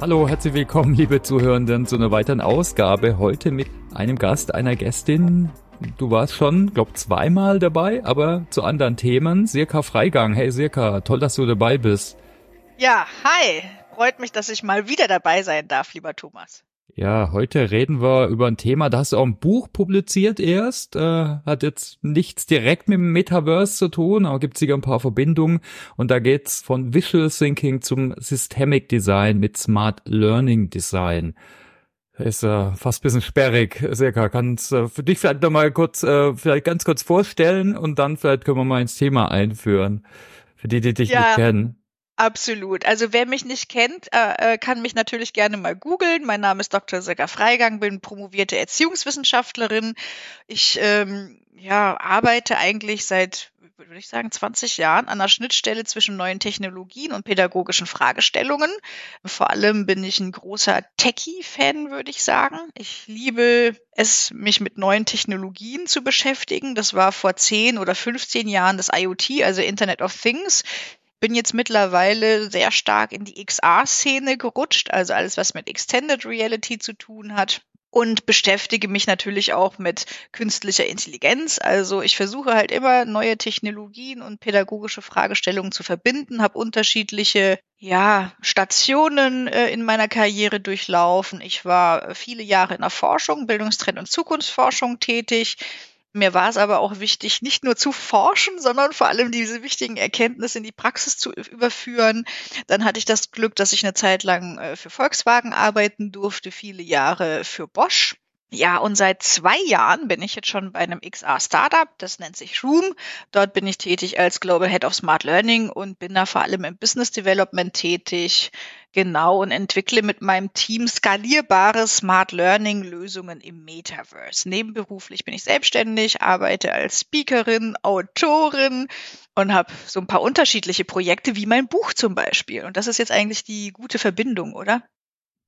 Hallo, herzlich willkommen, liebe Zuhörenden, zu einer weiteren Ausgabe. Heute mit einem Gast, einer Gästin. Du warst schon, glaub, zweimal dabei, aber zu anderen Themen. Sirka Freigang. Hey Sirka, toll, dass du dabei bist. Ja, hi. Freut mich, dass ich mal wieder dabei sein darf, lieber Thomas. Ja, heute reden wir über ein Thema, da hast du auch ein Buch publiziert erst, äh, hat jetzt nichts direkt mit dem Metaverse zu tun, aber gibt sicher ein paar Verbindungen und da geht's von Visual Thinking zum Systemic Design mit Smart Learning Design. Ist äh, fast ein bisschen sperrig. Serka, kannst äh, für dich vielleicht noch mal kurz, äh, vielleicht ganz kurz vorstellen und dann vielleicht können wir mal ins Thema einführen. Für die, die dich ja. nicht kennen. Absolut. Also wer mich nicht kennt, äh, äh, kann mich natürlich gerne mal googeln. Mein Name ist Dr. Sega Freigang, bin promovierte Erziehungswissenschaftlerin. Ich ähm, ja, arbeite eigentlich seit, würde ich sagen, 20 Jahren an der Schnittstelle zwischen neuen Technologien und pädagogischen Fragestellungen. Vor allem bin ich ein großer Techie-Fan, würde ich sagen. Ich liebe es, mich mit neuen Technologien zu beschäftigen. Das war vor 10 oder 15 Jahren das IoT, also Internet of Things bin jetzt mittlerweile sehr stark in die XR-Szene gerutscht, also alles, was mit Extended Reality zu tun hat. Und beschäftige mich natürlich auch mit künstlicher Intelligenz. Also ich versuche halt immer neue Technologien und pädagogische Fragestellungen zu verbinden, habe unterschiedliche ja, Stationen äh, in meiner Karriere durchlaufen. Ich war viele Jahre in der Forschung, Bildungstrend und Zukunftsforschung tätig, mir war es aber auch wichtig, nicht nur zu forschen, sondern vor allem diese wichtigen Erkenntnisse in die Praxis zu überführen. Dann hatte ich das Glück, dass ich eine Zeit lang äh, für Volkswagen arbeiten durfte, viele Jahre für Bosch. Ja, und seit zwei Jahren bin ich jetzt schon bei einem XR-Startup, das nennt sich Room. Dort bin ich tätig als Global Head of Smart Learning und bin da vor allem im Business Development tätig. Genau, und entwickle mit meinem Team skalierbare Smart Learning Lösungen im Metaverse. Nebenberuflich bin ich selbstständig, arbeite als Speakerin, Autorin und habe so ein paar unterschiedliche Projekte, wie mein Buch zum Beispiel. Und das ist jetzt eigentlich die gute Verbindung, oder?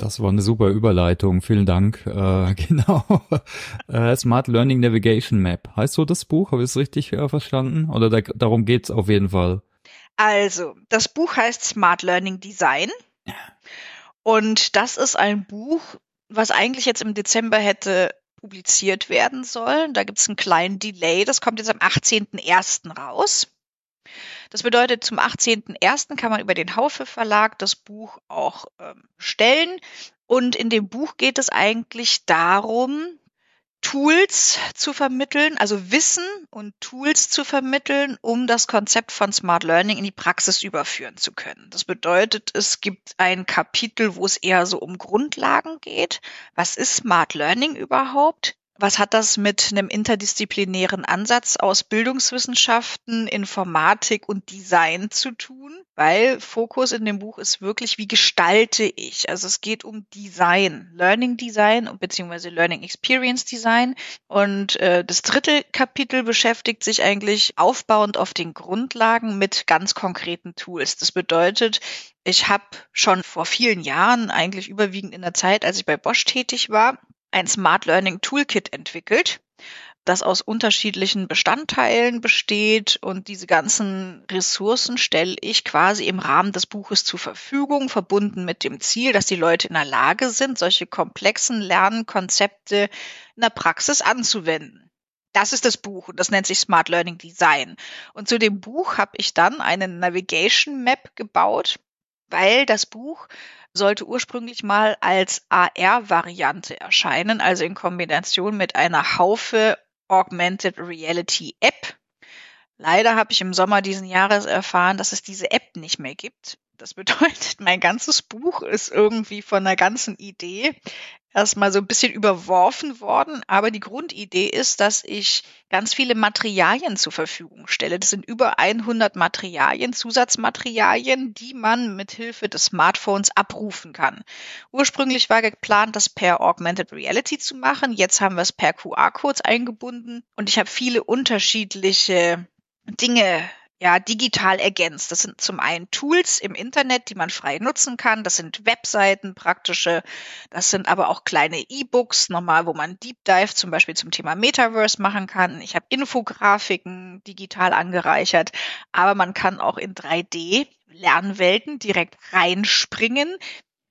Das war eine super Überleitung. Vielen Dank. Äh, genau. Äh, Smart Learning Navigation Map. Heißt so das Buch? Habe ich es richtig äh, verstanden? Oder da, darum geht's auf jeden Fall? Also, das Buch heißt Smart Learning Design. Und das ist ein Buch, was eigentlich jetzt im Dezember hätte publiziert werden sollen. Da gibt es einen kleinen Delay. Das kommt jetzt am 18.01. raus. Das bedeutet, zum 18.01. kann man über den Haufe Verlag das Buch auch ähm, stellen. Und in dem Buch geht es eigentlich darum, Tools zu vermitteln, also Wissen und Tools zu vermitteln, um das Konzept von Smart Learning in die Praxis überführen zu können. Das bedeutet, es gibt ein Kapitel, wo es eher so um Grundlagen geht. Was ist Smart Learning überhaupt? Was hat das mit einem interdisziplinären Ansatz aus Bildungswissenschaften, Informatik und Design zu tun? Weil Fokus in dem Buch ist wirklich, wie gestalte ich? Also es geht um Design, Learning Design beziehungsweise Learning Experience Design. Und äh, das dritte Kapitel beschäftigt sich eigentlich aufbauend auf den Grundlagen mit ganz konkreten Tools. Das bedeutet, ich habe schon vor vielen Jahren, eigentlich überwiegend in der Zeit, als ich bei Bosch tätig war, ein Smart Learning Toolkit entwickelt, das aus unterschiedlichen Bestandteilen besteht und diese ganzen Ressourcen stelle ich quasi im Rahmen des Buches zur Verfügung, verbunden mit dem Ziel, dass die Leute in der Lage sind, solche komplexen Lernkonzepte in der Praxis anzuwenden. Das ist das Buch und das nennt sich Smart Learning Design. Und zu dem Buch habe ich dann eine Navigation Map gebaut, weil das Buch sollte ursprünglich mal als AR-Variante erscheinen, also in Kombination mit einer Haufe Augmented Reality App. Leider habe ich im Sommer diesen Jahres erfahren, dass es diese App nicht mehr gibt. Das bedeutet, mein ganzes Buch ist irgendwie von der ganzen Idee erstmal so ein bisschen überworfen worden. Aber die Grundidee ist, dass ich ganz viele Materialien zur Verfügung stelle. Das sind über 100 Materialien, Zusatzmaterialien, die man mit Hilfe des Smartphones abrufen kann. Ursprünglich war geplant, das per Augmented Reality zu machen. Jetzt haben wir es per QR-Codes eingebunden und ich habe viele unterschiedliche Dinge ja, digital ergänzt. Das sind zum einen Tools im Internet, die man frei nutzen kann. Das sind Webseiten, praktische. Das sind aber auch kleine E-Books, nochmal, wo man Deep Dive zum Beispiel zum Thema Metaverse machen kann. Ich habe Infografiken digital angereichert, aber man kann auch in 3D Lernwelten direkt reinspringen.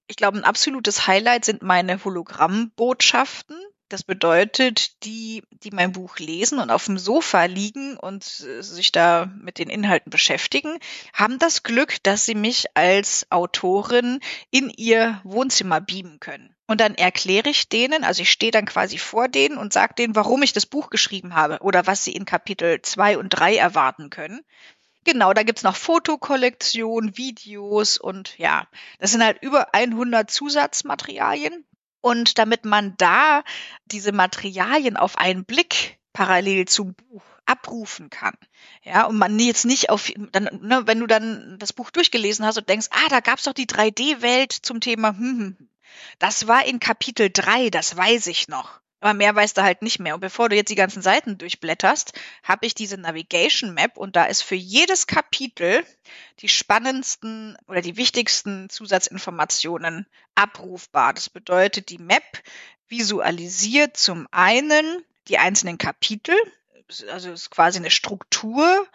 Ich glaube, ein absolutes Highlight sind meine Hologrammbotschaften. Das bedeutet, die, die mein Buch lesen und auf dem Sofa liegen und äh, sich da mit den Inhalten beschäftigen, haben das Glück, dass sie mich als Autorin in ihr Wohnzimmer beamen können. Und dann erkläre ich denen, also ich stehe dann quasi vor denen und sage denen, warum ich das Buch geschrieben habe oder was sie in Kapitel zwei und drei erwarten können. Genau, da gibt's noch Fotokollektion, Videos und ja, das sind halt über 100 Zusatzmaterialien. Und damit man da diese Materialien auf einen Blick parallel zum Buch abrufen kann. Ja, und man jetzt nicht auf, dann, ne, wenn du dann das Buch durchgelesen hast und denkst, ah, da gab's doch die 3D-Welt zum Thema, hm, hm, hm, das war in Kapitel 3, das weiß ich noch. Aber mehr weißt du halt nicht mehr. Und bevor du jetzt die ganzen Seiten durchblätterst, habe ich diese Navigation Map und da ist für jedes Kapitel die spannendsten oder die wichtigsten Zusatzinformationen abrufbar. Das bedeutet, die Map visualisiert zum einen die einzelnen Kapitel, also ist quasi eine Struktur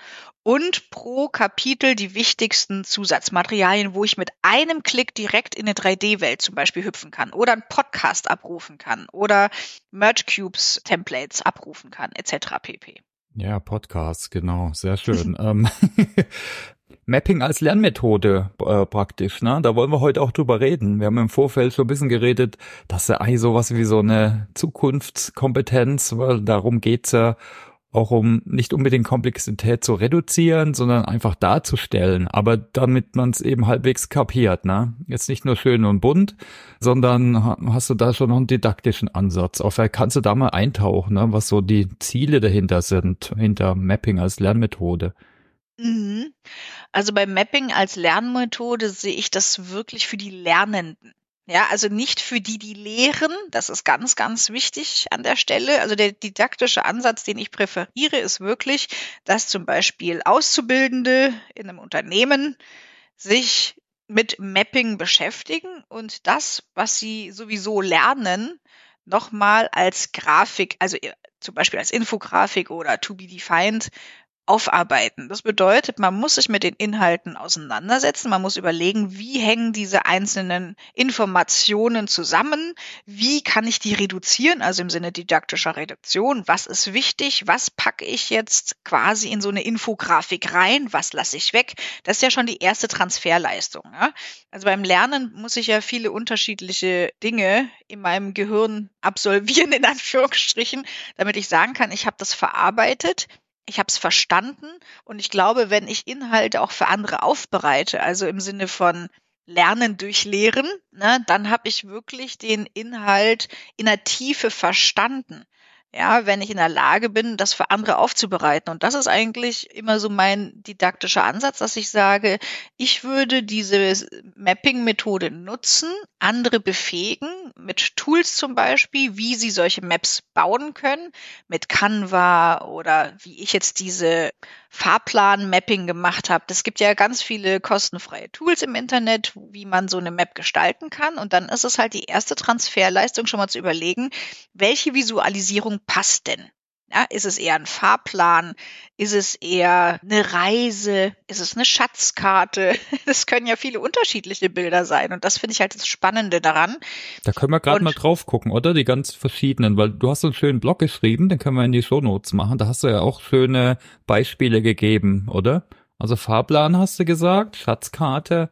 und pro Kapitel die wichtigsten Zusatzmaterialien, wo ich mit einem Klick direkt in eine 3D-Welt zum Beispiel hüpfen kann oder einen Podcast abrufen kann oder Merge Cubes Templates abrufen kann, etc. pp. Ja, Podcasts, genau, sehr schön. ähm, Mapping als Lernmethode äh, praktisch, ne? Da wollen wir heute auch drüber reden. Wir haben im Vorfeld schon ein bisschen geredet, dass ja eigentlich sowas wie so eine Zukunftskompetenz, weil darum geht's ja auch um nicht unbedingt Komplexität zu reduzieren, sondern einfach darzustellen, aber damit man es eben halbwegs kapiert, ne? Jetzt nicht nur schön und bunt, sondern hast du da schon noch einen didaktischen Ansatz. Auch vielleicht kannst du da mal eintauchen, ne? was so die Ziele dahinter sind, hinter Mapping als Lernmethode. Mhm. Also beim Mapping als Lernmethode sehe ich das wirklich für die Lernenden. Ja, also nicht für die, die lehren. Das ist ganz, ganz wichtig an der Stelle. Also der didaktische Ansatz, den ich präferiere, ist wirklich, dass zum Beispiel Auszubildende in einem Unternehmen sich mit Mapping beschäftigen und das, was sie sowieso lernen, nochmal als Grafik, also äh, zum Beispiel als Infografik oder to be defined aufarbeiten. Das bedeutet, man muss sich mit den Inhalten auseinandersetzen, man muss überlegen, wie hängen diese einzelnen Informationen zusammen, wie kann ich die reduzieren, also im Sinne didaktischer Reduktion, was ist wichtig, was packe ich jetzt quasi in so eine Infografik rein, was lasse ich weg. Das ist ja schon die erste Transferleistung. Ja? Also beim Lernen muss ich ja viele unterschiedliche Dinge in meinem Gehirn absolvieren, in Anführungsstrichen, damit ich sagen kann, ich habe das verarbeitet, ich habe es verstanden und ich glaube, wenn ich Inhalte auch für andere aufbereite, also im Sinne von Lernen durch Lehren, ne, dann habe ich wirklich den Inhalt in der Tiefe verstanden ja, wenn ich in der Lage bin, das für andere aufzubereiten. Und das ist eigentlich immer so mein didaktischer Ansatz, dass ich sage, ich würde diese Mapping-Methode nutzen, andere befähigen, mit Tools zum Beispiel, wie sie solche Maps bauen können, mit Canva oder wie ich jetzt diese Fahrplan-Mapping gemacht habe. Es gibt ja ganz viele kostenfreie Tools im Internet, wie man so eine Map gestalten kann. Und dann ist es halt die erste Transferleistung, schon mal zu überlegen, welche Visualisierung passt denn? Ja, ist es eher ein Fahrplan? Ist es eher eine Reise? Ist es eine Schatzkarte? Das können ja viele unterschiedliche Bilder sein. Und das finde ich halt das Spannende daran. Da können wir gerade mal drauf gucken, oder? Die ganz verschiedenen, weil du hast so einen schönen Blog geschrieben, den können wir in die Shownotes machen. Da hast du ja auch schöne Beispiele gegeben, oder? Also Fahrplan hast du gesagt, Schatzkarte.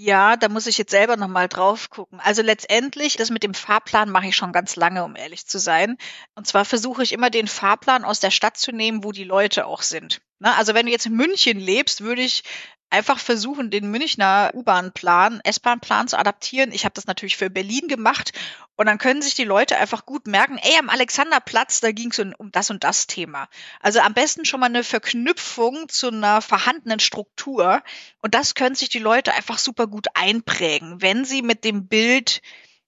Ja, da muss ich jetzt selber nochmal drauf gucken. Also letztendlich, das mit dem Fahrplan mache ich schon ganz lange, um ehrlich zu sein. Und zwar versuche ich immer den Fahrplan aus der Stadt zu nehmen, wo die Leute auch sind. Na, also wenn du jetzt in München lebst, würde ich einfach versuchen, den Münchner U-Bahn-Plan, S-Bahn-Plan zu adaptieren. Ich habe das natürlich für Berlin gemacht und dann können sich die Leute einfach gut merken, ey, am Alexanderplatz, da ging es um, das und das Thema. Also am besten schon mal eine Verknüpfung zu einer vorhandenen Struktur und das können sich die Leute einfach super gut einprägen, wenn sie mit dem Bild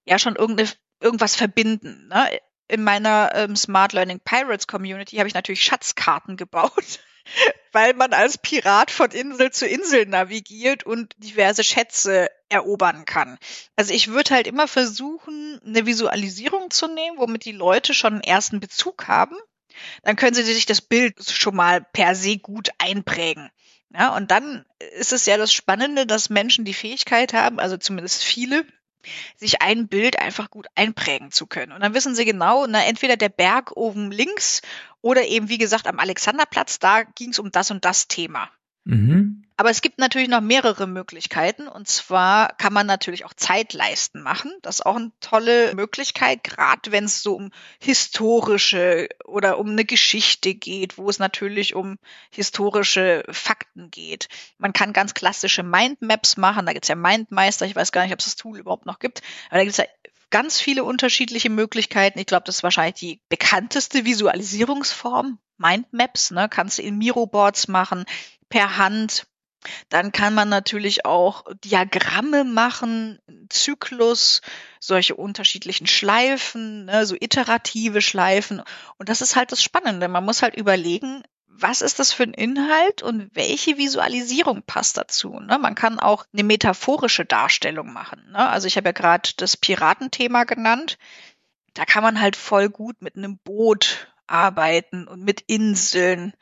ja schon irgendeine, irgendwas verbinden. Ne? In meiner ähm, Smart Learning Pirates Community habe ich natürlich Schatzkarten gebaut weil man als Pirat von Insel zu Insel navigiert und diverse Schätze erobern kann. Also ich würde halt immer versuchen, eine Visualisierung zu nehmen, womit die Leute schon einen ersten Bezug haben. Dann können sie sich das Bild schon mal per se gut einprägen. Ja, und dann ist es ja das Spannende, dass Menschen die Fähigkeit haben, also zumindest viele, sich ein Bild einfach gut einprägen zu können. Und dann wissen sie genau, na, entweder der Berg oben links oder eben, wie gesagt, am Alexanderplatz, da ging es um das und das Thema. Mhm. Aber es gibt natürlich noch mehrere Möglichkeiten. Und zwar kann man natürlich auch Zeitleisten machen. Das ist auch eine tolle Möglichkeit, gerade wenn es so um historische oder um eine Geschichte geht, wo es natürlich um historische Fakten geht. Man kann ganz klassische Mindmaps machen. Da gibt es ja Mindmeister. Ich weiß gar nicht, ob es das Tool überhaupt noch gibt. Aber da gibt es ja ganz viele unterschiedliche Möglichkeiten. Ich glaube, das ist wahrscheinlich die bekannteste Visualisierungsform. Mindmaps, ne, kannst du in Miroboards machen, per Hand. Dann kann man natürlich auch Diagramme machen, Zyklus, solche unterschiedlichen Schleifen, ne, so iterative Schleifen. Und das ist halt das Spannende. Man muss halt überlegen, was ist das für ein Inhalt und welche Visualisierung passt dazu. Ne? Man kann auch eine metaphorische Darstellung machen. Ne? Also ich habe ja gerade das Piratenthema genannt. Da kann man halt voll gut mit einem Boot arbeiten und mit Inseln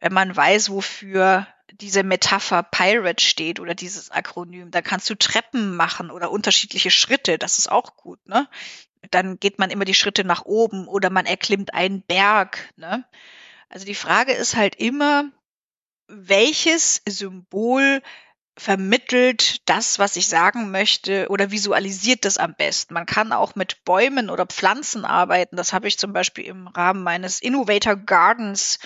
wenn man weiß, wofür diese Metapher Pirate steht oder dieses Akronym, dann kannst du Treppen machen oder unterschiedliche Schritte, das ist auch gut, ne? Dann geht man immer die Schritte nach oben oder man erklimmt einen Berg, ne? Also die Frage ist halt immer, welches Symbol vermittelt das, was ich sagen möchte oder visualisiert das am besten. Man kann auch mit Bäumen oder Pflanzen arbeiten. Das habe ich zum Beispiel im Rahmen meines Innovator Gardens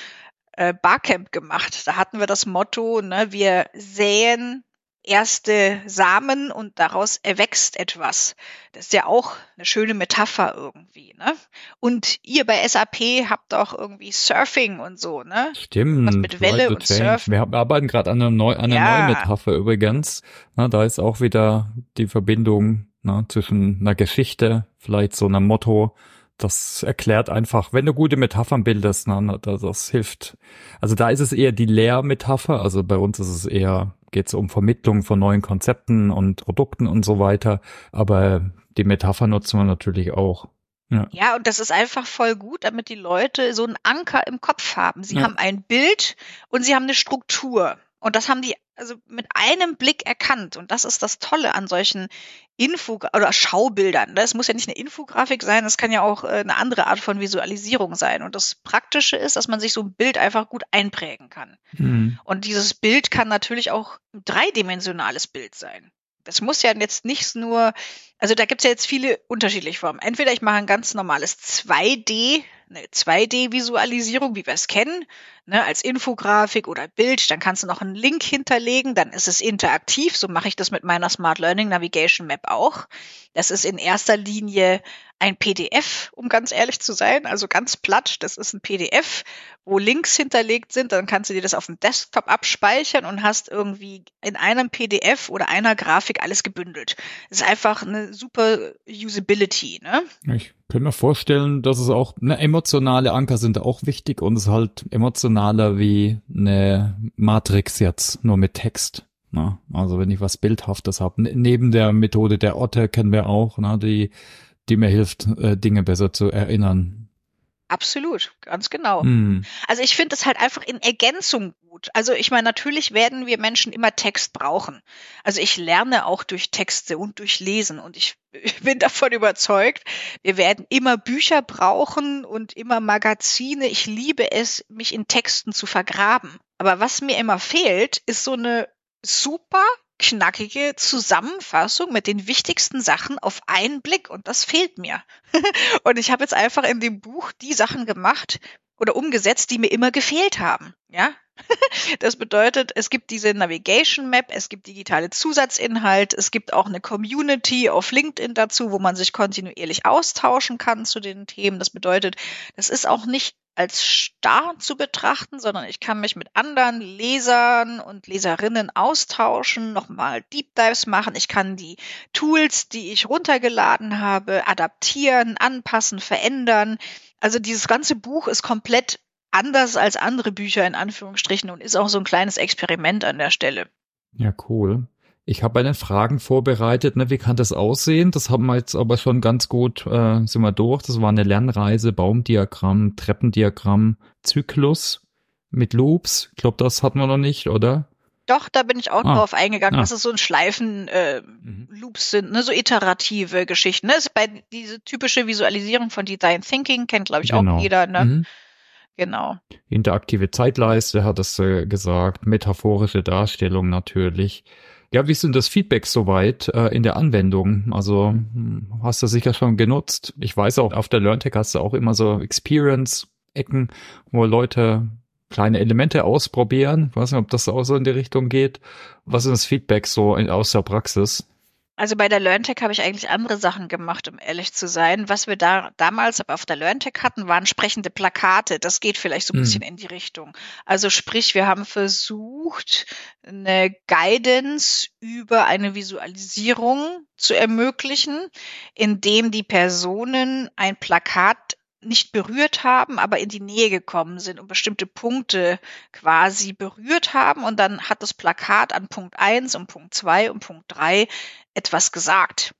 äh, Barcamp gemacht. Da hatten wir das Motto, ne, wir säen erste Samen und daraus erwächst etwas. Das ist ja auch eine schöne Metapher irgendwie, ne? Und ihr bei SAP habt auch irgendwie Surfing und so, ne? Stimmt. Was mit Welle und Surfen. Wir arbeiten gerade an einer, neu, an einer ja. neuen Metapher übrigens. Na, da ist auch wieder die Verbindung na, zwischen einer Geschichte, vielleicht so einem Motto das erklärt einfach, wenn du gute Metaphern bildest, ne, das, das hilft. Also da ist es eher die Lehrmetapher, also bei uns ist es eher, geht es um Vermittlung von neuen Konzepten und Produkten und so weiter, aber die Metapher nutzen wir natürlich auch. Ja. ja, und das ist einfach voll gut, damit die Leute so einen Anker im Kopf haben. Sie ja. haben ein Bild und sie haben eine Struktur. Und das haben die also mit einem Blick erkannt. Und das ist das Tolle an solchen Info- oder Schaubildern. Das muss ja nicht eine Infografik sein, das kann ja auch äh, eine andere Art von Visualisierung sein. Und das Praktische ist, dass man sich so ein Bild einfach gut einprägen kann. Mhm. Und dieses Bild kann natürlich auch ein dreidimensionales Bild sein. Das muss ja jetzt nicht nur, also da gibt es ja jetzt viele unterschiedliche Formen. Entweder ich mache ein ganz normales 2D, eine 2D-Visualisierung, wie wir es kennen, ne, als Infografik oder Bild, dann kannst du noch einen Link hinterlegen, dann ist es interaktiv, so mache ich das mit meiner Smart Learning Navigation Map auch. Das ist in erster Linie ein PDF, um ganz ehrlich zu sein, also ganz platt, das ist ein PDF, wo Links hinterlegt sind, dann kannst du dir das auf dem Desktop abspeichern und hast irgendwie in einem PDF oder einer Grafik alles gebündelt. Das ist einfach eine super Usability, ne? Ich kann mir vorstellen, dass es auch ne, emotionale Anker sind auch wichtig und es halt emotionaler wie eine Matrix jetzt nur mit Text. Ne? Also wenn ich was Bildhaftes habe. Neben der Methode der Otter kennen wir auch, ne, die, die mir hilft, äh, Dinge besser zu erinnern. Absolut, ganz genau. Mm. Also ich finde es halt einfach in Ergänzung gut. Also ich meine, natürlich werden wir Menschen immer Text brauchen. Also ich lerne auch durch Texte und durch Lesen und ich, ich bin davon überzeugt, wir werden immer Bücher brauchen und immer Magazine. Ich liebe es, mich in Texten zu vergraben. Aber was mir immer fehlt, ist so eine super knackige Zusammenfassung mit den wichtigsten Sachen auf einen Blick und das fehlt mir. und ich habe jetzt einfach in dem Buch die Sachen gemacht oder umgesetzt, die mir immer gefehlt haben. Ja, das bedeutet, es gibt diese Navigation Map, es gibt digitale Zusatzinhalt, es gibt auch eine Community auf LinkedIn dazu, wo man sich kontinuierlich austauschen kann zu den Themen. Das bedeutet, das ist auch nicht als starr zu betrachten, sondern ich kann mich mit anderen Lesern und Leserinnen austauschen, nochmal Deep Dives machen. Ich kann die Tools, die ich runtergeladen habe, adaptieren, anpassen, verändern. Also dieses ganze Buch ist komplett anders als andere Bücher in Anführungsstrichen und ist auch so ein kleines Experiment an der Stelle. Ja, cool. Ich habe eine Fragen vorbereitet, ne, wie kann das aussehen? Das haben wir jetzt aber schon ganz gut, äh, sind wir durch. Das war eine Lernreise, Baumdiagramm, Treppendiagramm, Zyklus mit Loops. Ich glaube, das hatten wir noch nicht, oder? Doch, da bin ich auch ah. drauf eingegangen, ah. dass es so ein Schleifen-Loops äh, mhm. sind, ne, so iterative Geschichten. Ne? Das ist bei diese typische Visualisierung von Design Thinking kennt, glaube ich, genau. auch jeder. Ne? Mhm. Genau. Interaktive Zeitleiste hat es äh, gesagt, metaphorische Darstellung natürlich. Ja, wie sind das Feedback soweit äh, in der Anwendung? Also hm, hast du sicher schon genutzt. Ich weiß auch, auf der LearnTech hast du auch immer so Experience-Ecken, wo Leute kleine Elemente ausprobieren. Ich weiß nicht, ob das auch so in die Richtung geht. Was ist das Feedback so in, aus der Praxis? Also bei der LearnTech habe ich eigentlich andere Sachen gemacht, um ehrlich zu sein. Was wir da damals aber auf der LearnTech hatten, waren sprechende Plakate. Das geht vielleicht so ein mhm. bisschen in die Richtung. Also sprich, wir haben versucht, eine Guidance über eine Visualisierung zu ermöglichen, indem die Personen ein Plakat nicht berührt haben, aber in die Nähe gekommen sind und bestimmte Punkte quasi berührt haben und dann hat das Plakat an Punkt eins und Punkt zwei und Punkt drei etwas gesagt.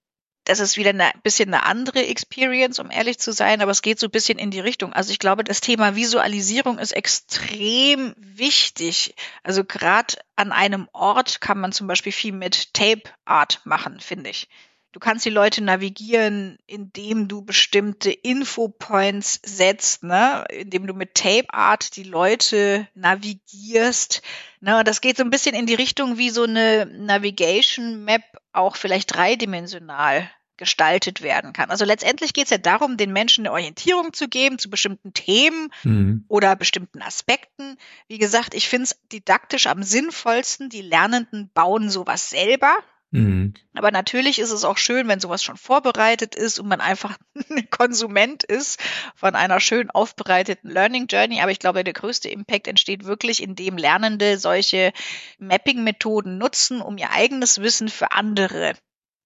Das ist wieder ein bisschen eine andere Experience, um ehrlich zu sein, aber es geht so ein bisschen in die Richtung. Also ich glaube, das Thema Visualisierung ist extrem wichtig. Also gerade an einem Ort kann man zum Beispiel viel mit Tape Art machen, finde ich. Du kannst die Leute navigieren, indem du bestimmte Infopoints setzt, ne? indem du mit Tape Art die Leute navigierst. Ne? Das geht so ein bisschen in die Richtung, wie so eine Navigation Map auch vielleicht dreidimensional gestaltet werden kann. Also letztendlich geht es ja darum, den Menschen eine Orientierung zu geben zu bestimmten Themen mhm. oder bestimmten Aspekten. Wie gesagt, ich finde es didaktisch am sinnvollsten, die Lernenden bauen sowas selber. Mhm. Aber natürlich ist es auch schön, wenn sowas schon vorbereitet ist und man einfach ein Konsument ist von einer schön aufbereiteten Learning Journey. Aber ich glaube, der größte Impact entsteht wirklich, indem Lernende solche Mapping-Methoden nutzen, um ihr eigenes Wissen für andere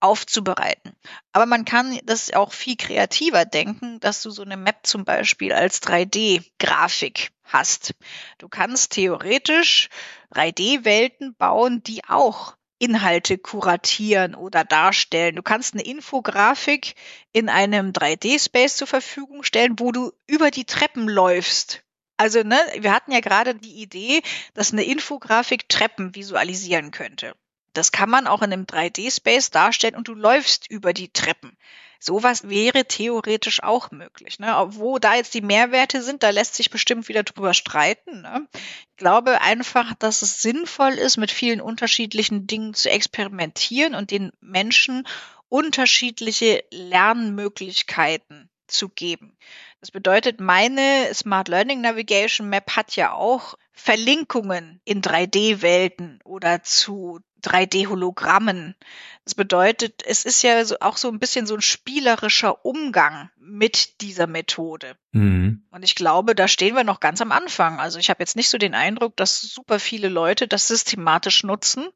aufzubereiten. Aber man kann das auch viel kreativer denken, dass du so eine Map zum Beispiel als 3D-Grafik hast. Du kannst theoretisch 3D-Welten bauen, die auch Inhalte kuratieren oder darstellen. Du kannst eine Infografik in einem 3D-Space zur Verfügung stellen, wo du über die Treppen läufst. Also, ne, wir hatten ja gerade die Idee, dass eine Infografik Treppen visualisieren könnte. Das kann man auch in einem 3D-Space darstellen und du läufst über die Treppen. Sowas wäre theoretisch auch möglich. Ne? Wo da jetzt die Mehrwerte sind, da lässt sich bestimmt wieder drüber streiten. Ne? Ich glaube einfach, dass es sinnvoll ist, mit vielen unterschiedlichen Dingen zu experimentieren und den Menschen unterschiedliche Lernmöglichkeiten zu geben. Das bedeutet, meine Smart Learning Navigation Map hat ja auch Verlinkungen in 3D-Welten oder zu 3D-Hologrammen. Das bedeutet, es ist ja so, auch so ein bisschen so ein spielerischer Umgang mit dieser Methode. Mhm. Und ich glaube, da stehen wir noch ganz am Anfang. Also ich habe jetzt nicht so den Eindruck, dass super viele Leute das systematisch nutzen.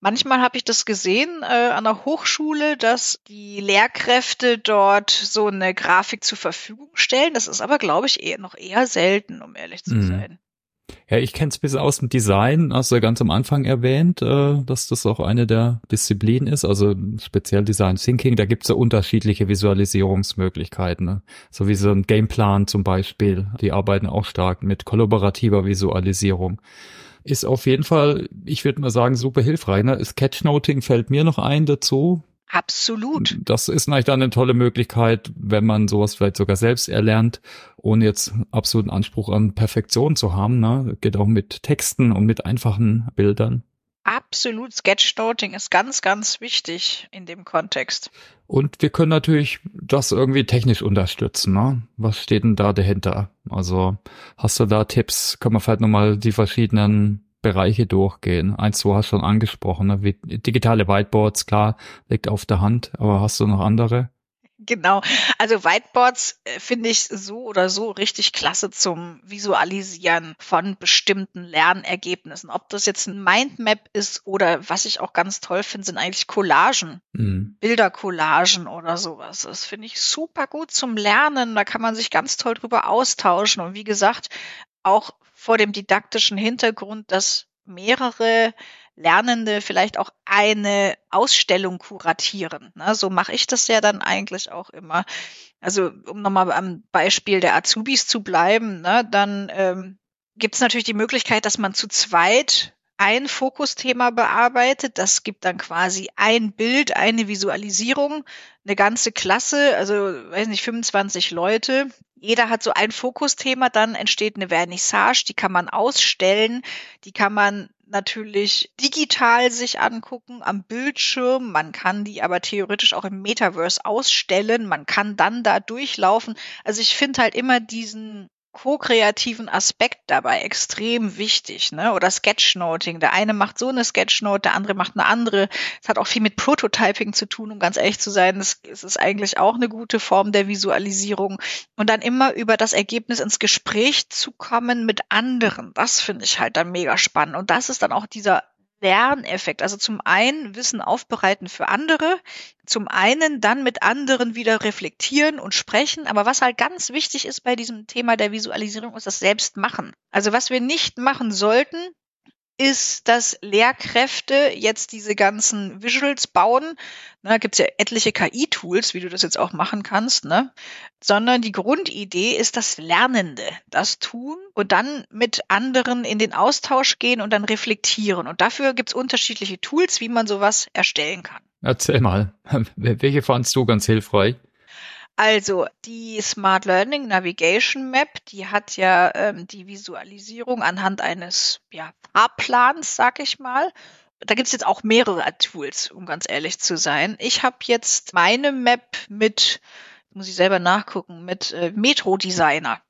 Manchmal habe ich das gesehen äh, an der Hochschule, dass die Lehrkräfte dort so eine Grafik zur Verfügung stellen. Das ist aber, glaube ich, eher noch eher selten, um ehrlich zu mhm. sein. Ja, ich kenne es bis aus dem Design, hast du ja ganz am Anfang erwähnt, äh, dass das auch eine der Disziplinen ist, also speziell Design Thinking, da gibt's ja unterschiedliche Visualisierungsmöglichkeiten, ne? so wie so ein Gameplan zum Beispiel, die arbeiten auch stark mit kollaborativer Visualisierung. Ist auf jeden Fall, ich würde mal sagen, super hilfreich. Ne? Sketchnoting fällt mir noch ein dazu, Absolut. Das ist natürlich dann eine tolle Möglichkeit, wenn man sowas vielleicht sogar selbst erlernt, ohne jetzt absoluten Anspruch an Perfektion zu haben. Ne? Geht auch mit Texten und mit einfachen Bildern. Absolut. Sketchnoting ist ganz, ganz wichtig in dem Kontext. Und wir können natürlich das irgendwie technisch unterstützen. Ne? Was steht denn da dahinter? Also hast du da Tipps? Können wir vielleicht nochmal die verschiedenen Bereiche durchgehen. Eins, du hast schon angesprochen, ne? wie digitale Whiteboards, klar, liegt auf der Hand, aber hast du noch andere? Genau. Also Whiteboards äh, finde ich so oder so richtig klasse zum Visualisieren von bestimmten Lernergebnissen. Ob das jetzt ein Mindmap ist oder was ich auch ganz toll finde, sind eigentlich Collagen, mhm. Bildercollagen oder sowas. Das finde ich super gut zum Lernen. Da kann man sich ganz toll drüber austauschen. Und wie gesagt, auch vor dem didaktischen Hintergrund, dass mehrere Lernende vielleicht auch eine Ausstellung kuratieren. Ne? So mache ich das ja dann eigentlich auch immer. Also um nochmal am Beispiel der Azubis zu bleiben, ne, dann ähm, gibt es natürlich die Möglichkeit, dass man zu zweit ein Fokusthema bearbeitet. Das gibt dann quasi ein Bild, eine Visualisierung, eine ganze Klasse, also weiß nicht, 25 Leute. Jeder hat so ein Fokusthema, dann entsteht eine Vernissage, die kann man ausstellen, die kann man natürlich digital sich angucken am Bildschirm. Man kann die aber theoretisch auch im Metaverse ausstellen. Man kann dann da durchlaufen. Also ich finde halt immer diesen ko-kreativen Aspekt dabei extrem wichtig, ne? Oder Sketchnoting. Der eine macht so eine Sketchnote, der andere macht eine andere. Es hat auch viel mit Prototyping zu tun, um ganz ehrlich zu sein. Es ist eigentlich auch eine gute Form der Visualisierung. Und dann immer über das Ergebnis ins Gespräch zu kommen mit anderen. Das finde ich halt dann mega spannend. Und das ist dann auch dieser Lerneffekt. Also zum einen Wissen aufbereiten für andere, zum einen dann mit anderen wieder reflektieren und sprechen. Aber was halt ganz wichtig ist bei diesem Thema der Visualisierung, ist das Selbstmachen. Also was wir nicht machen sollten, ist, dass Lehrkräfte jetzt diese ganzen Visuals bauen. Da gibt's ja etliche KI-Tools, wie du das jetzt auch machen kannst, ne? Sondern die Grundidee ist, dass Lernende das tun und dann mit anderen in den Austausch gehen und dann reflektieren. Und dafür gibt's unterschiedliche Tools, wie man sowas erstellen kann. Erzähl mal, welche fandst du ganz hilfreich? Also die Smart Learning Navigation Map, die hat ja ähm, die Visualisierung anhand eines ja, Fahrplans, sag ich mal. Da gibt's jetzt auch mehrere Tools, um ganz ehrlich zu sein. Ich habe jetzt meine Map mit, muss ich selber nachgucken, mit äh, Metro Designer.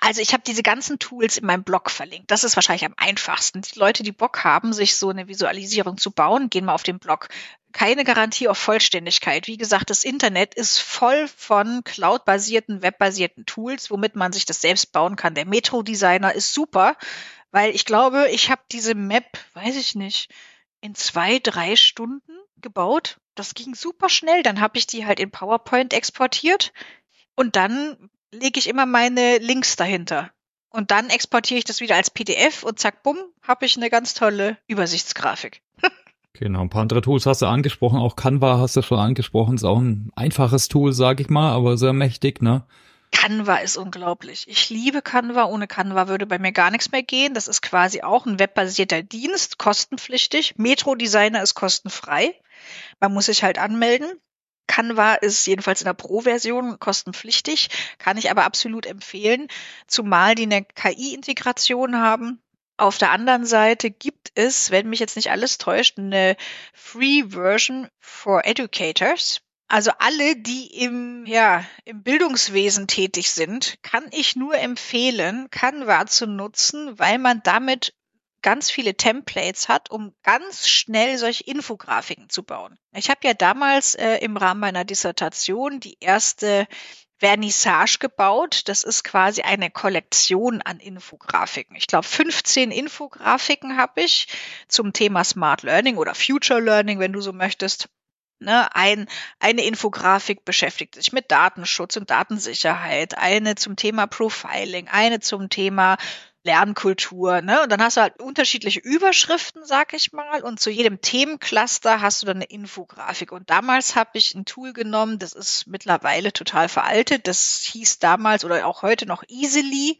Also ich habe diese ganzen Tools in meinem Blog verlinkt. Das ist wahrscheinlich am einfachsten. Die Leute, die Bock haben, sich so eine Visualisierung zu bauen, gehen mal auf den Blog keine Garantie auf Vollständigkeit. Wie gesagt, das Internet ist voll von cloud-basierten, webbasierten Tools, womit man sich das selbst bauen kann. Der Metro-Designer ist super, weil ich glaube, ich habe diese Map, weiß ich nicht, in zwei, drei Stunden gebaut. Das ging super schnell. Dann habe ich die halt in PowerPoint exportiert und dann lege ich immer meine Links dahinter. Und dann exportiere ich das wieder als PDF und zack, bumm, habe ich eine ganz tolle Übersichtsgrafik. Genau, ein paar andere Tools hast du angesprochen, auch Canva hast du schon angesprochen, ist auch ein einfaches Tool, sag ich mal, aber sehr mächtig, ne? Canva ist unglaublich. Ich liebe Canva. Ohne Canva würde bei mir gar nichts mehr gehen. Das ist quasi auch ein webbasierter Dienst, kostenpflichtig. Metro Designer ist kostenfrei. Man muss sich halt anmelden. Canva ist jedenfalls in der Pro-Version kostenpflichtig, kann ich aber absolut empfehlen, zumal die eine KI-Integration haben. Auf der anderen Seite gibt es, wenn mich jetzt nicht alles täuscht, eine Free Version for Educators. Also alle, die im, ja, im Bildungswesen tätig sind, kann ich nur empfehlen, Canva zu nutzen, weil man damit ganz viele Templates hat, um ganz schnell solche Infografiken zu bauen. Ich habe ja damals äh, im Rahmen meiner Dissertation die erste Vernissage gebaut. Das ist quasi eine Kollektion an Infografiken. Ich glaube, 15 Infografiken habe ich zum Thema Smart Learning oder Future Learning, wenn du so möchtest. Ne, ein, eine Infografik beschäftigt sich mit Datenschutz und Datensicherheit, eine zum Thema Profiling, eine zum Thema Lernkultur, ne? Und dann hast du halt unterschiedliche Überschriften, sag ich mal, und zu jedem Themencluster hast du dann eine Infografik. Und damals habe ich ein Tool genommen, das ist mittlerweile total veraltet. Das hieß damals oder auch heute noch Easily.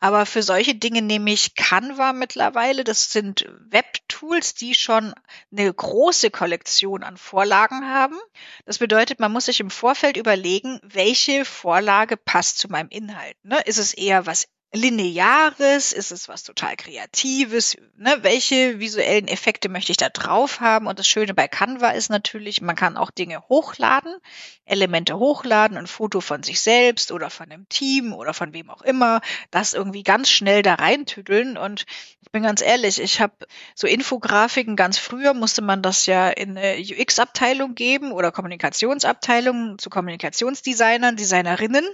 Aber für solche Dinge nehme ich Canva mittlerweile. Das sind Webtools, die schon eine große Kollektion an Vorlagen haben. Das bedeutet, man muss sich im Vorfeld überlegen, welche Vorlage passt zu meinem Inhalt. Ne? Ist es eher was Lineares? Ist es was total Kreatives? Ne? Welche visuellen Effekte möchte ich da drauf haben? Und das Schöne bei Canva ist natürlich, man kann auch Dinge hochladen, Elemente hochladen, ein Foto von sich selbst oder von einem Team oder von wem auch immer, das irgendwie ganz schnell da reintüdeln. Und ich bin ganz ehrlich, ich habe so Infografiken ganz früher musste man das ja in eine UX-Abteilung geben oder Kommunikationsabteilung zu Kommunikationsdesignern, Designerinnen.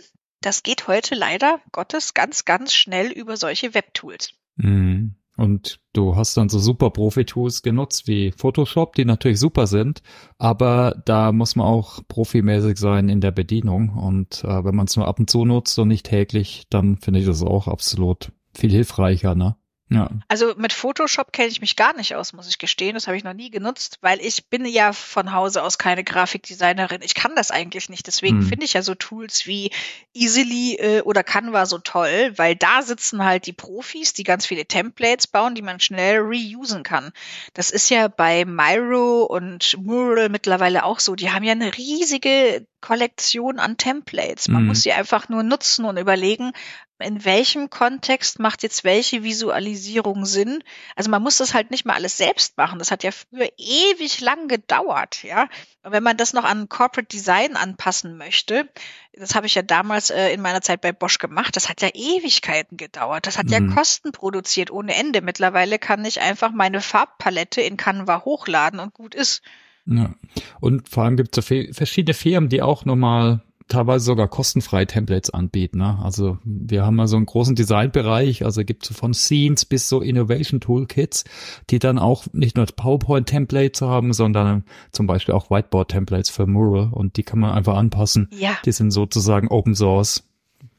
Das geht heute leider Gottes ganz, ganz schnell über solche Webtools. Mhm. Und du hast dann so super Profi-Tools genutzt wie Photoshop, die natürlich super sind, aber da muss man auch profimäßig sein in der Bedienung. Und äh, wenn man es nur ab und zu nutzt und nicht täglich, dann finde ich das auch absolut viel hilfreicher, ne? Ja. Also mit Photoshop kenne ich mich gar nicht aus, muss ich gestehen. Das habe ich noch nie genutzt, weil ich bin ja von Hause aus keine Grafikdesignerin. Ich kann das eigentlich nicht. Deswegen hm. finde ich ja so Tools wie Easily äh, oder Canva so toll, weil da sitzen halt die Profis, die ganz viele Templates bauen, die man schnell reusen kann. Das ist ja bei Miro und Mural mittlerweile auch so. Die haben ja eine riesige Kollektion an Templates. Man mhm. muss sie einfach nur nutzen und überlegen, in welchem Kontext macht jetzt welche Visualisierung Sinn? Also man muss das halt nicht mal alles selbst machen. Das hat ja früher ewig lang gedauert, ja. Und wenn man das noch an Corporate Design anpassen möchte, das habe ich ja damals äh, in meiner Zeit bei Bosch gemacht, das hat ja Ewigkeiten gedauert. Das hat mhm. ja Kosten produziert ohne Ende. Mittlerweile kann ich einfach meine Farbpalette in Canva hochladen und gut ist. Ja. Und vor allem gibt es so verschiedene Firmen, die auch nochmal teilweise sogar kostenfreie Templates anbieten. Ne? Also wir haben mal so einen großen Designbereich, also gibt es von Scenes bis so Innovation Toolkits, die dann auch nicht nur PowerPoint-Templates haben, sondern zum Beispiel auch Whiteboard-Templates für Mural und die kann man einfach anpassen. Ja. Die sind sozusagen Open Source.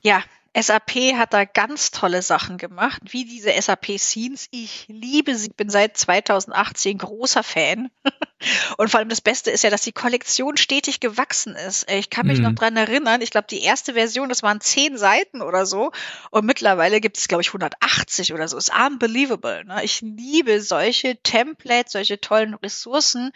Ja, SAP hat da ganz tolle Sachen gemacht, wie diese SAP Scenes. Ich liebe sie, bin seit 2018 großer Fan. Und vor allem das Beste ist ja, dass die Kollektion stetig gewachsen ist. Ich kann mich mhm. noch dran erinnern, ich glaube, die erste Version, das waren zehn Seiten oder so. Und mittlerweile gibt es, glaube ich, 180 oder so. Ist unbelievable. Ne? Ich liebe solche Templates, solche tollen Ressourcen,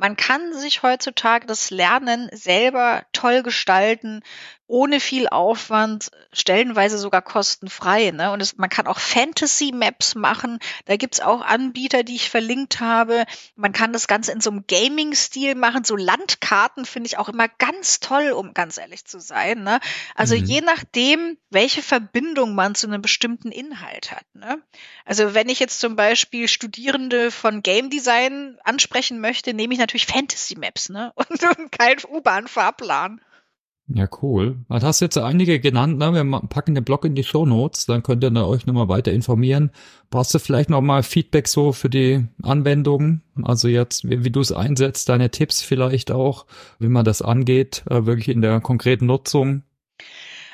man kann sich heutzutage das Lernen selber toll gestalten, ohne viel Aufwand, stellenweise sogar kostenfrei. Ne? Und es, man kann auch Fantasy-Maps machen. Da gibt's auch Anbieter, die ich verlinkt habe. Man kann das Ganze in so einem Gaming-Stil machen. So Landkarten finde ich auch immer ganz toll, um ganz ehrlich zu sein. Ne? Also mhm. je nachdem, welche Verbindung man zu einem bestimmten Inhalt hat. Ne? Also wenn ich jetzt zum Beispiel Studierende von Game Design ansprechen möchte, nehme ich natürlich natürlich Fantasy Maps, ne? Und, und kein U-Bahn-Fahrplan. Ja, cool. Du hast jetzt einige genannt, ne? Wir packen den Blog in die Show Notes, dann könnt ihr euch nochmal weiter informieren. Brauchst du vielleicht nochmal Feedback so für die Anwendung? Also jetzt, wie, wie du es einsetzt, deine Tipps vielleicht auch, wie man das angeht, äh, wirklich in der konkreten Nutzung.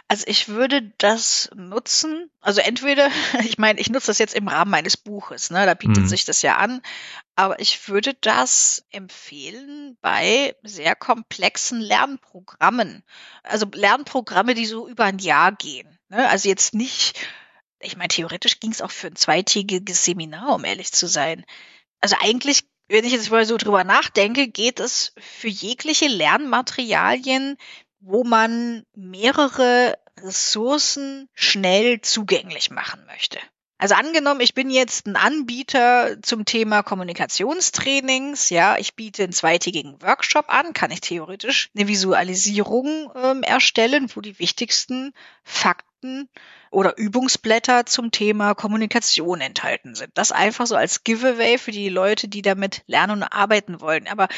Also ich würde das nutzen, also entweder, ich meine, ich nutze das jetzt im Rahmen meines Buches, ne, da bietet mhm. sich das ja an, aber ich würde das empfehlen bei sehr komplexen Lernprogrammen. Also Lernprogramme, die so über ein Jahr gehen. Ne? Also jetzt nicht, ich meine, theoretisch ging es auch für ein zweitägiges Seminar, um ehrlich zu sein. Also eigentlich wenn ich jetzt mal so drüber nachdenke, geht es für jegliche Lernmaterialien wo man mehrere Ressourcen schnell zugänglich machen möchte. Also angenommen, ich bin jetzt ein Anbieter zum Thema Kommunikationstrainings, ja, ich biete einen zweitägigen Workshop an, kann ich theoretisch eine Visualisierung ähm, erstellen, wo die wichtigsten Fakten oder Übungsblätter zum Thema Kommunikation enthalten sind. Das einfach so als Giveaway für die Leute, die damit lernen und arbeiten wollen. Aber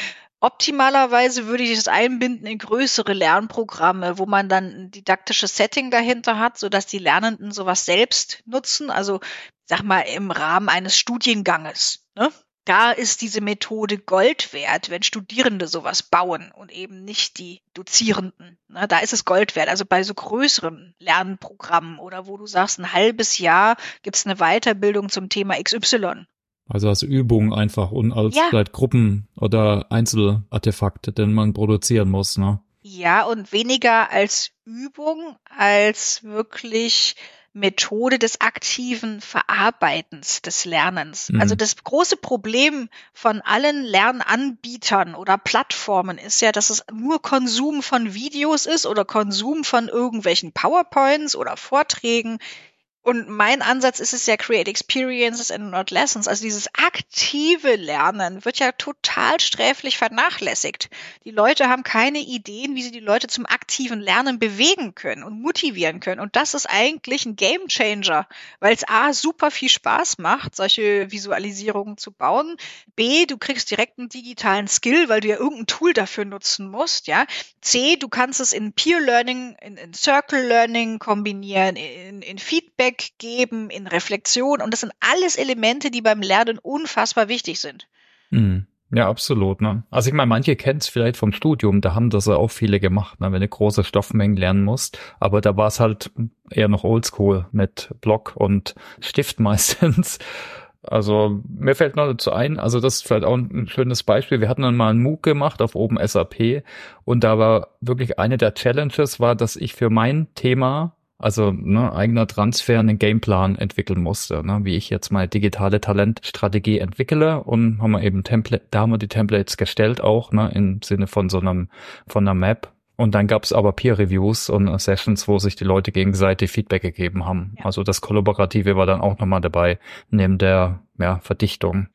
Optimalerweise würde ich es einbinden in größere Lernprogramme, wo man dann ein didaktisches Setting dahinter hat, sodass die Lernenden sowas selbst nutzen. Also, sag mal, im Rahmen eines Studienganges. Ne? Da ist diese Methode Gold wert, wenn Studierende sowas bauen und eben nicht die Dozierenden. Ne? Da ist es Gold wert. Also bei so größeren Lernprogrammen oder wo du sagst, ein halbes Jahr gibt es eine Weiterbildung zum Thema XY also als Übung einfach und als ja. vielleicht Gruppen- oder Einzelartefakte, den man produzieren muss, ne? Ja, und weniger als Übung, als wirklich Methode des aktiven Verarbeitens des Lernens. Mhm. Also das große Problem von allen Lernanbietern oder Plattformen ist ja, dass es nur Konsum von Videos ist oder Konsum von irgendwelchen PowerPoints oder Vorträgen. Und mein Ansatz ist es ja Create Experiences and not Lessons. Also dieses aktive Lernen wird ja total sträflich vernachlässigt. Die Leute haben keine Ideen, wie sie die Leute zum aktiven Lernen bewegen können und motivieren können. Und das ist eigentlich ein Game Changer, weil es A, super viel Spaß macht, solche Visualisierungen zu bauen. B, du kriegst direkt einen digitalen Skill, weil du ja irgendein Tool dafür nutzen musst, ja. C, du kannst es in Peer Learning, in, in Circle Learning kombinieren, in, in Feedback Feedback geben, in Reflexion. Und das sind alles Elemente, die beim Lernen unfassbar wichtig sind. Mhm. Ja, absolut. Ne? Also ich meine, manche kennen es vielleicht vom Studium, da haben das ja auch viele gemacht, ne? wenn du große Stoffmengen lernen musst. Aber da war es halt eher noch oldschool mit Block und Stift meistens. Also mir fällt noch dazu ein, also das ist vielleicht auch ein schönes Beispiel. Wir hatten dann mal einen MOOC gemacht auf OpenSAP und da war wirklich eine der Challenges war, dass ich für mein Thema also ne, eigener Transfer einen Gameplan entwickeln musste, ne, wie ich jetzt meine digitale Talentstrategie entwickle und haben wir eben Template, da haben wir die Templates gestellt auch, ne, im Sinne von so einem von einer Map. Und dann gab es aber Peer-Reviews und Sessions, wo sich die Leute gegenseitig Feedback gegeben haben. Ja. Also das Kollaborative war dann auch nochmal dabei, neben der ja, Verdichtung.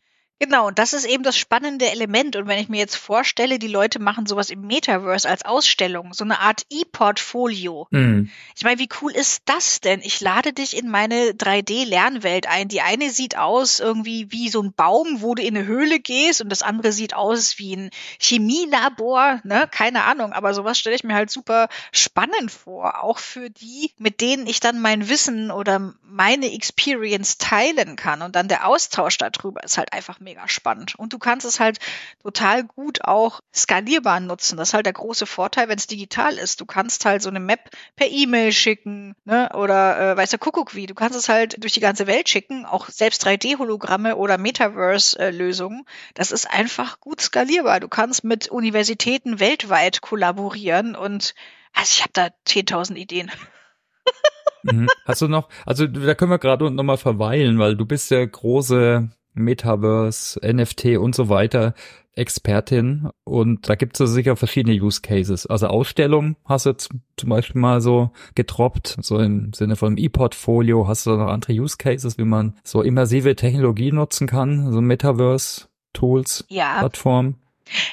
Genau, und das ist eben das spannende Element. Und wenn ich mir jetzt vorstelle, die Leute machen sowas im Metaverse als Ausstellung, so eine Art E-Portfolio. Mhm. Ich meine, wie cool ist das denn? Ich lade dich in meine 3D-Lernwelt ein. Die eine sieht aus irgendwie wie so ein Baum, wo du in eine Höhle gehst, und das andere sieht aus wie ein Chemielabor, ne? Keine Ahnung, aber sowas stelle ich mir halt super spannend vor. Auch für die, mit denen ich dann mein Wissen oder meine Experience teilen kann. Und dann der Austausch darüber ist halt einfach mega spannend. Und du kannst es halt total gut auch skalierbar nutzen. Das ist halt der große Vorteil, wenn es digital ist. Du kannst halt so eine Map per E-Mail schicken, ne? Oder äh, weiß der Kuckuck wie. Du kannst es halt durch die ganze Welt schicken, auch selbst 3D-Hologramme oder Metaverse-Lösungen. Das ist einfach gut skalierbar. Du kannst mit Universitäten weltweit kollaborieren und also ich habe da 10.000 Ideen. Mhm. Hast du noch, also da können wir gerade noch mal verweilen, weil du bist ja große Metaverse, NFT und so weiter Expertin und da gibt es sicher verschiedene Use Cases. Also Ausstellung hast du zum Beispiel mal so getroppt, so im Sinne von E-Portfolio. Hast du noch andere Use Cases, wie man so immersive Technologie nutzen kann, so Metaverse Tools, ja. Plattform?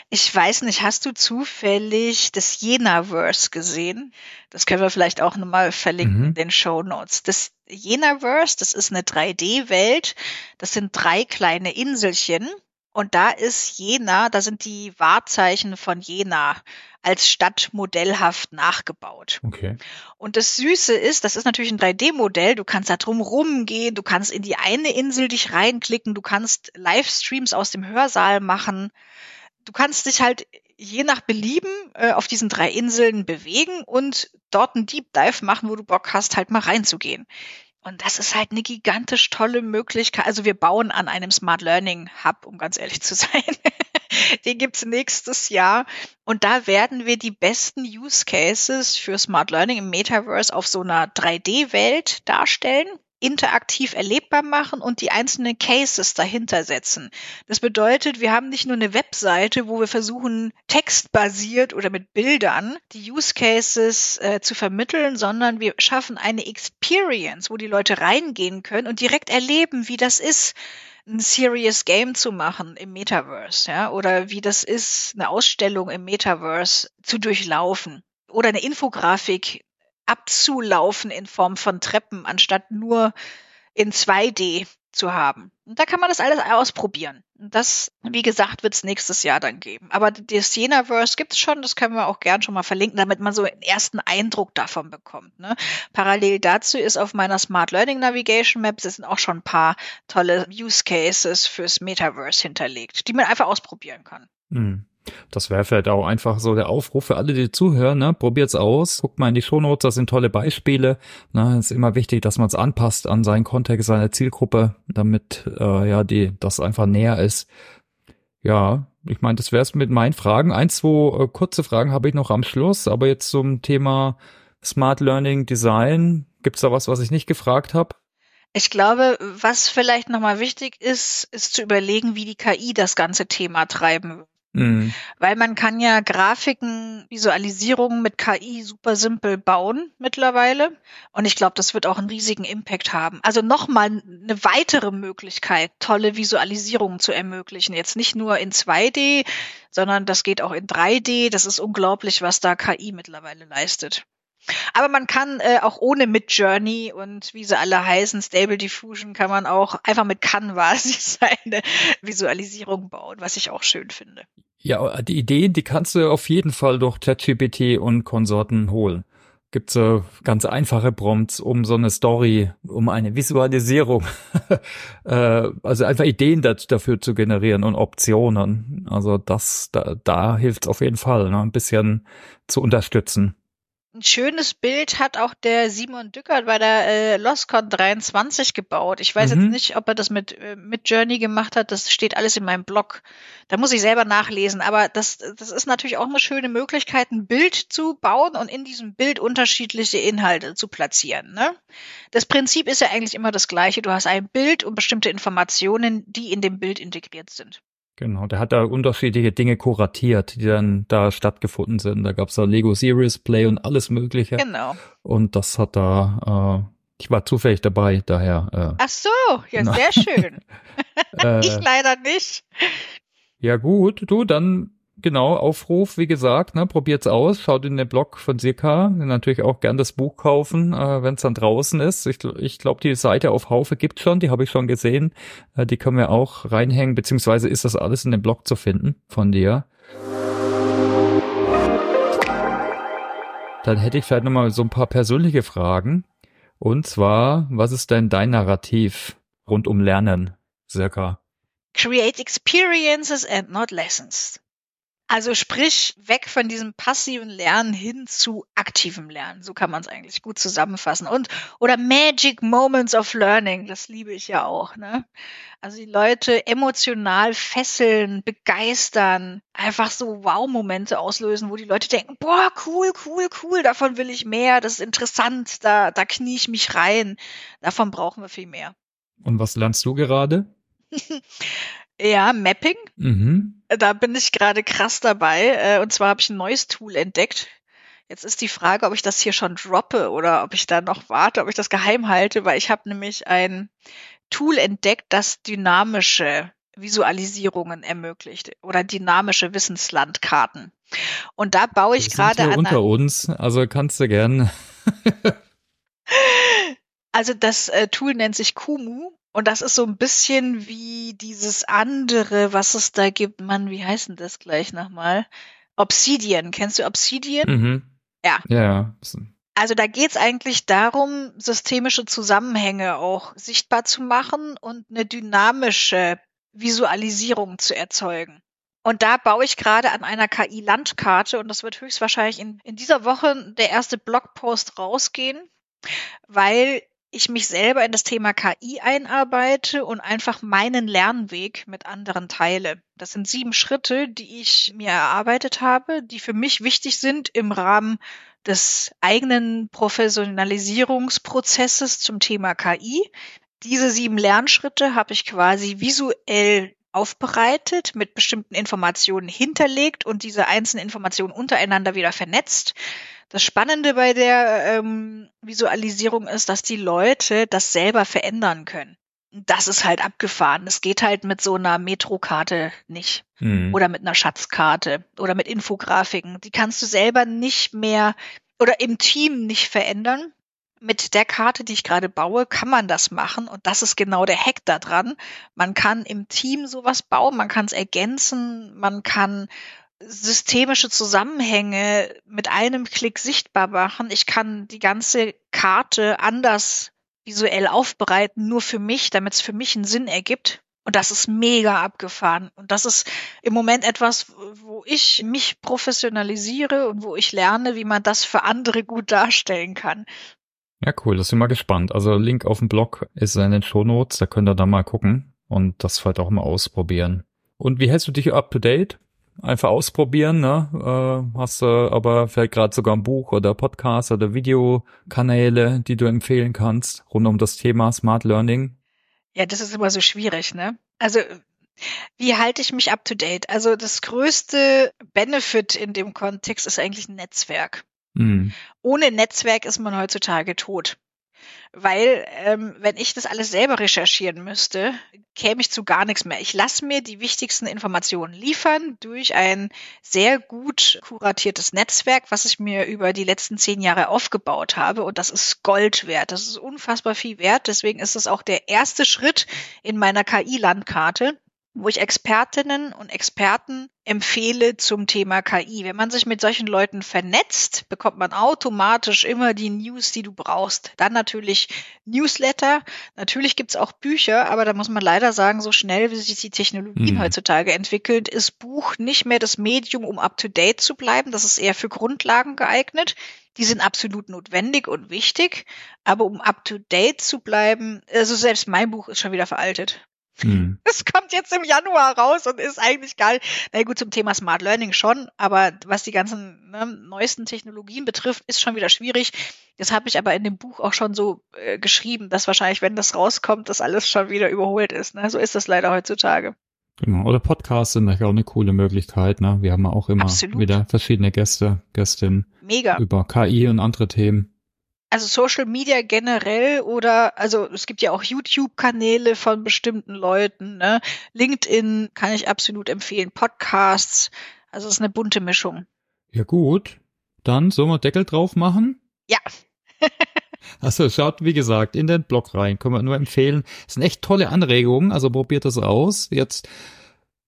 Ich weiß nicht, hast du zufällig das Jenaverse gesehen? Das können wir vielleicht auch nochmal verlinken mhm. in den Show Notes. Das Jenaverse, das ist eine 3D-Welt. Das sind drei kleine Inselchen. Und da ist Jena, da sind die Wahrzeichen von Jena als Stadt modellhaft nachgebaut. Okay. Und das Süße ist, das ist natürlich ein 3D-Modell, du kannst da drum rumgehen, du kannst in die eine Insel dich reinklicken, du kannst Livestreams aus dem Hörsaal machen du kannst dich halt je nach Belieben äh, auf diesen drei Inseln bewegen und dort einen Deep Dive machen, wo du Bock hast, halt mal reinzugehen. Und das ist halt eine gigantisch tolle Möglichkeit. Also wir bauen an einem Smart Learning Hub, um ganz ehrlich zu sein. Den gibt's nächstes Jahr. Und da werden wir die besten Use Cases für Smart Learning im Metaverse auf so einer 3D-Welt darstellen interaktiv erlebbar machen und die einzelnen Cases dahinter setzen. Das bedeutet, wir haben nicht nur eine Webseite, wo wir versuchen, textbasiert oder mit Bildern die Use Cases äh, zu vermitteln, sondern wir schaffen eine Experience, wo die Leute reingehen können und direkt erleben, wie das ist, ein Serious Game zu machen im Metaverse, ja, oder wie das ist, eine Ausstellung im Metaverse zu durchlaufen oder eine Infografik abzulaufen in Form von Treppen, anstatt nur in 2D zu haben. Und da kann man das alles ausprobieren. Und das, wie gesagt, wird es nächstes Jahr dann geben. Aber das Jenaverse gibt es schon, das können wir auch gern schon mal verlinken, damit man so einen ersten Eindruck davon bekommt. Ne? Parallel dazu ist auf meiner Smart Learning Navigation Map sind auch schon ein paar tolle Use Cases fürs Metaverse hinterlegt, die man einfach ausprobieren kann. Mhm. Das wäre vielleicht auch einfach so der Aufruf für alle, die zuhören, ne? Probiert's aus, guckt mal in die Shownotes, das sind tolle Beispiele. Ne? ist immer wichtig, dass man es anpasst an seinen Kontext, seine Zielgruppe, damit äh, ja die das einfach näher ist. Ja, ich meine, das wäre es mit meinen Fragen. Ein, zwei äh, kurze Fragen habe ich noch am Schluss, aber jetzt zum Thema Smart Learning Design. Gibt's da was, was ich nicht gefragt habe? Ich glaube, was vielleicht nochmal wichtig ist, ist zu überlegen, wie die KI das ganze Thema treiben. Mhm. Weil man kann ja Grafiken, Visualisierungen mit KI super simpel bauen mittlerweile. Und ich glaube, das wird auch einen riesigen Impact haben. Also nochmal eine weitere Möglichkeit, tolle Visualisierungen zu ermöglichen. Jetzt nicht nur in 2D, sondern das geht auch in 3D. Das ist unglaublich, was da KI mittlerweile leistet. Aber man kann äh, auch ohne Midjourney und wie sie alle heißen, Stable Diffusion, kann man auch einfach mit Canva seine Visualisierung bauen, was ich auch schön finde. Ja, die Ideen, die kannst du auf jeden Fall durch ChatGPT und Konsorten holen. gibt's so ganz einfache Prompts, um so eine Story, um eine Visualisierung, äh, also einfach Ideen dafür zu generieren und Optionen. Also das, da, da hilft's auf jeden Fall, ne, ein bisschen zu unterstützen. Ein schönes Bild hat auch der Simon Dückert bei der äh, LostCon 23 gebaut. Ich weiß mhm. jetzt nicht, ob er das mit, äh, mit Journey gemacht hat. Das steht alles in meinem Blog. Da muss ich selber nachlesen. Aber das, das ist natürlich auch eine schöne Möglichkeit, ein Bild zu bauen und in diesem Bild unterschiedliche Inhalte zu platzieren. Ne? Das Prinzip ist ja eigentlich immer das gleiche. Du hast ein Bild und bestimmte Informationen, die in dem Bild integriert sind. Genau, der hat da unterschiedliche Dinge kuratiert, die dann da stattgefunden sind. Da gab's da Lego Series Play und alles Mögliche. Genau. Und das hat da, äh, ich war zufällig dabei, daher. Äh, Ach so, ja, na. sehr schön. äh, ich leider nicht. Ja gut, du, dann genau, Aufruf, wie gesagt, ne, probiert's aus, schaut in den Blog von Sirka, natürlich auch gern das Buch kaufen, äh, wenn es dann draußen ist. Ich, ich glaube, die Seite auf Haufe gibt schon, die habe ich schon gesehen. Äh, die können wir auch reinhängen, beziehungsweise ist das alles in dem Blog zu finden von dir. Dann hätte ich vielleicht nochmal so ein paar persönliche Fragen. Und zwar, was ist denn dein Narrativ rund um Lernen, Sirka? Create experiences and not lessons. Also sprich, weg von diesem passiven Lernen hin zu aktivem Lernen. So kann man es eigentlich gut zusammenfassen. Und oder Magic Moments of Learning, das liebe ich ja auch. Ne? Also die Leute emotional fesseln, begeistern, einfach so Wow-Momente auslösen, wo die Leute denken, boah, cool, cool, cool, davon will ich mehr, das ist interessant, da, da knie ich mich rein. Davon brauchen wir viel mehr. Und was lernst du gerade? Ja, Mapping. Mhm. Da bin ich gerade krass dabei. Äh, und zwar habe ich ein neues Tool entdeckt. Jetzt ist die Frage, ob ich das hier schon droppe oder ob ich da noch warte, ob ich das geheim halte, weil ich habe nämlich ein Tool entdeckt, das dynamische Visualisierungen ermöglicht oder dynamische Wissenslandkarten. Und da baue ich gerade an. Unter uns, also kannst du gern. also das äh, Tool nennt sich Kumu und das ist so ein bisschen wie dieses andere, was es da gibt. Mann, wie heißt denn das gleich nochmal? Obsidian. Kennst du Obsidian? Mhm. Ja. Ja. Also da geht's eigentlich darum, systemische Zusammenhänge auch sichtbar zu machen und eine dynamische Visualisierung zu erzeugen. Und da baue ich gerade an einer KI-Landkarte und das wird höchstwahrscheinlich in, in dieser Woche der erste Blogpost rausgehen, weil ich mich selber in das Thema KI einarbeite und einfach meinen Lernweg mit anderen teile. Das sind sieben Schritte, die ich mir erarbeitet habe, die für mich wichtig sind im Rahmen des eigenen Professionalisierungsprozesses zum Thema KI. Diese sieben Lernschritte habe ich quasi visuell aufbereitet, mit bestimmten Informationen hinterlegt und diese einzelnen Informationen untereinander wieder vernetzt. Das Spannende bei der ähm, Visualisierung ist, dass die Leute das selber verändern können. Das ist halt abgefahren. Das geht halt mit so einer Metrokarte nicht. Mhm. Oder mit einer Schatzkarte oder mit Infografiken. Die kannst du selber nicht mehr oder im Team nicht verändern. Mit der Karte, die ich gerade baue, kann man das machen und das ist genau der Hack da dran. Man kann im Team sowas bauen, man kann es ergänzen, man kann systemische Zusammenhänge mit einem Klick sichtbar machen. Ich kann die ganze Karte anders visuell aufbereiten, nur für mich, damit es für mich einen Sinn ergibt. Und das ist mega abgefahren. Und das ist im Moment etwas, wo ich mich professionalisiere und wo ich lerne, wie man das für andere gut darstellen kann. Ja, cool, das sind wir gespannt. Also Link auf dem Blog ist in den Show Notes, da könnt ihr da mal gucken und das vielleicht auch mal ausprobieren. Und wie hältst du dich up to date? Einfach ausprobieren, ne? Äh, hast du aber vielleicht gerade sogar ein Buch oder Podcast oder Videokanäle, die du empfehlen kannst, rund um das Thema Smart Learning? Ja, das ist immer so schwierig, ne? Also wie halte ich mich up to date? Also das größte Benefit in dem Kontext ist eigentlich ein Netzwerk. Mhm. Ohne Netzwerk ist man heutzutage tot weil ähm, wenn ich das alles selber recherchieren müsste, käme ich zu gar nichts mehr. Ich lasse mir die wichtigsten Informationen liefern durch ein sehr gut kuratiertes Netzwerk, was ich mir über die letzten zehn Jahre aufgebaut habe und das ist Gold wert. Das ist unfassbar viel wert. Deswegen ist es auch der erste Schritt in meiner KI-Landkarte, wo ich Expertinnen und Experten empfehle zum Thema KI. Wenn man sich mit solchen Leuten vernetzt, bekommt man automatisch immer die News, die du brauchst. Dann natürlich Newsletter. Natürlich gibt's auch Bücher, aber da muss man leider sagen, so schnell wie sich die Technologien mhm. heutzutage entwickelt, ist Buch nicht mehr das Medium, um up-to-date zu bleiben. Das ist eher für Grundlagen geeignet. Die sind absolut notwendig und wichtig, aber um up-to-date zu bleiben, also selbst mein Buch ist schon wieder veraltet. Hm. Es kommt jetzt im Januar raus und ist eigentlich geil. Na gut, zum Thema Smart Learning schon, aber was die ganzen ne, neuesten Technologien betrifft, ist schon wieder schwierig. Das habe ich aber in dem Buch auch schon so äh, geschrieben, dass wahrscheinlich, wenn das rauskommt, das alles schon wieder überholt ist. Ne? So ist das leider heutzutage. Genau. Oder Podcasts sind natürlich auch eine coole Möglichkeit. Ne? Wir haben auch immer Absolut. wieder verschiedene Gäste, Gästinnen. Mega. Über KI und andere Themen also Social Media generell oder also es gibt ja auch YouTube-Kanäle von bestimmten Leuten, ne? LinkedIn kann ich absolut empfehlen, Podcasts, also es ist eine bunte Mischung. Ja gut, dann sollen wir Deckel drauf machen? Ja. also schaut, wie gesagt, in den Blog rein, können wir nur empfehlen. Es sind echt tolle Anregungen, also probiert das aus. Jetzt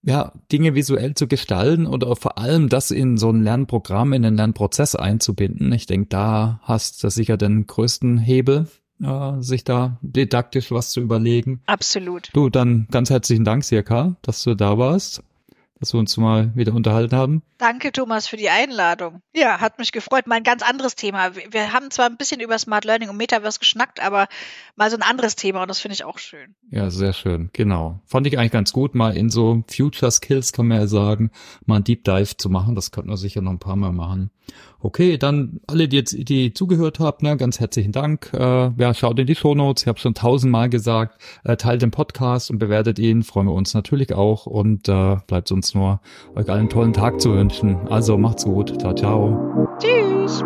ja, Dinge visuell zu gestalten oder vor allem das in so ein Lernprogramm, in den Lernprozess einzubinden. Ich denke, da hast du sicher den größten Hebel, äh, sich da didaktisch was zu überlegen. Absolut. Du, dann ganz herzlichen Dank, Sirka, dass du da warst dass wir uns mal wieder unterhalten haben. Danke, Thomas, für die Einladung. Ja, hat mich gefreut. Mal ein ganz anderes Thema. Wir haben zwar ein bisschen über Smart Learning und Metaverse geschnackt, aber mal so ein anderes Thema und das finde ich auch schön. Ja, sehr schön. Genau. Fand ich eigentlich ganz gut, mal in so Future Skills, kann man ja sagen, mal ein Deep Dive zu machen. Das könnten wir sicher noch ein paar Mal machen. Okay, dann alle, die jetzt, die zugehört habt, ne, ganz herzlichen Dank. Äh, ja, schaut in die Shownotes. Ich habe schon tausendmal gesagt. Äh, teilt den Podcast und bewertet ihn. Freuen wir uns natürlich auch. Und äh, bleibt uns nur, euch allen tollen Tag zu wünschen. Also macht's gut. Ciao, ciao. Tschüss.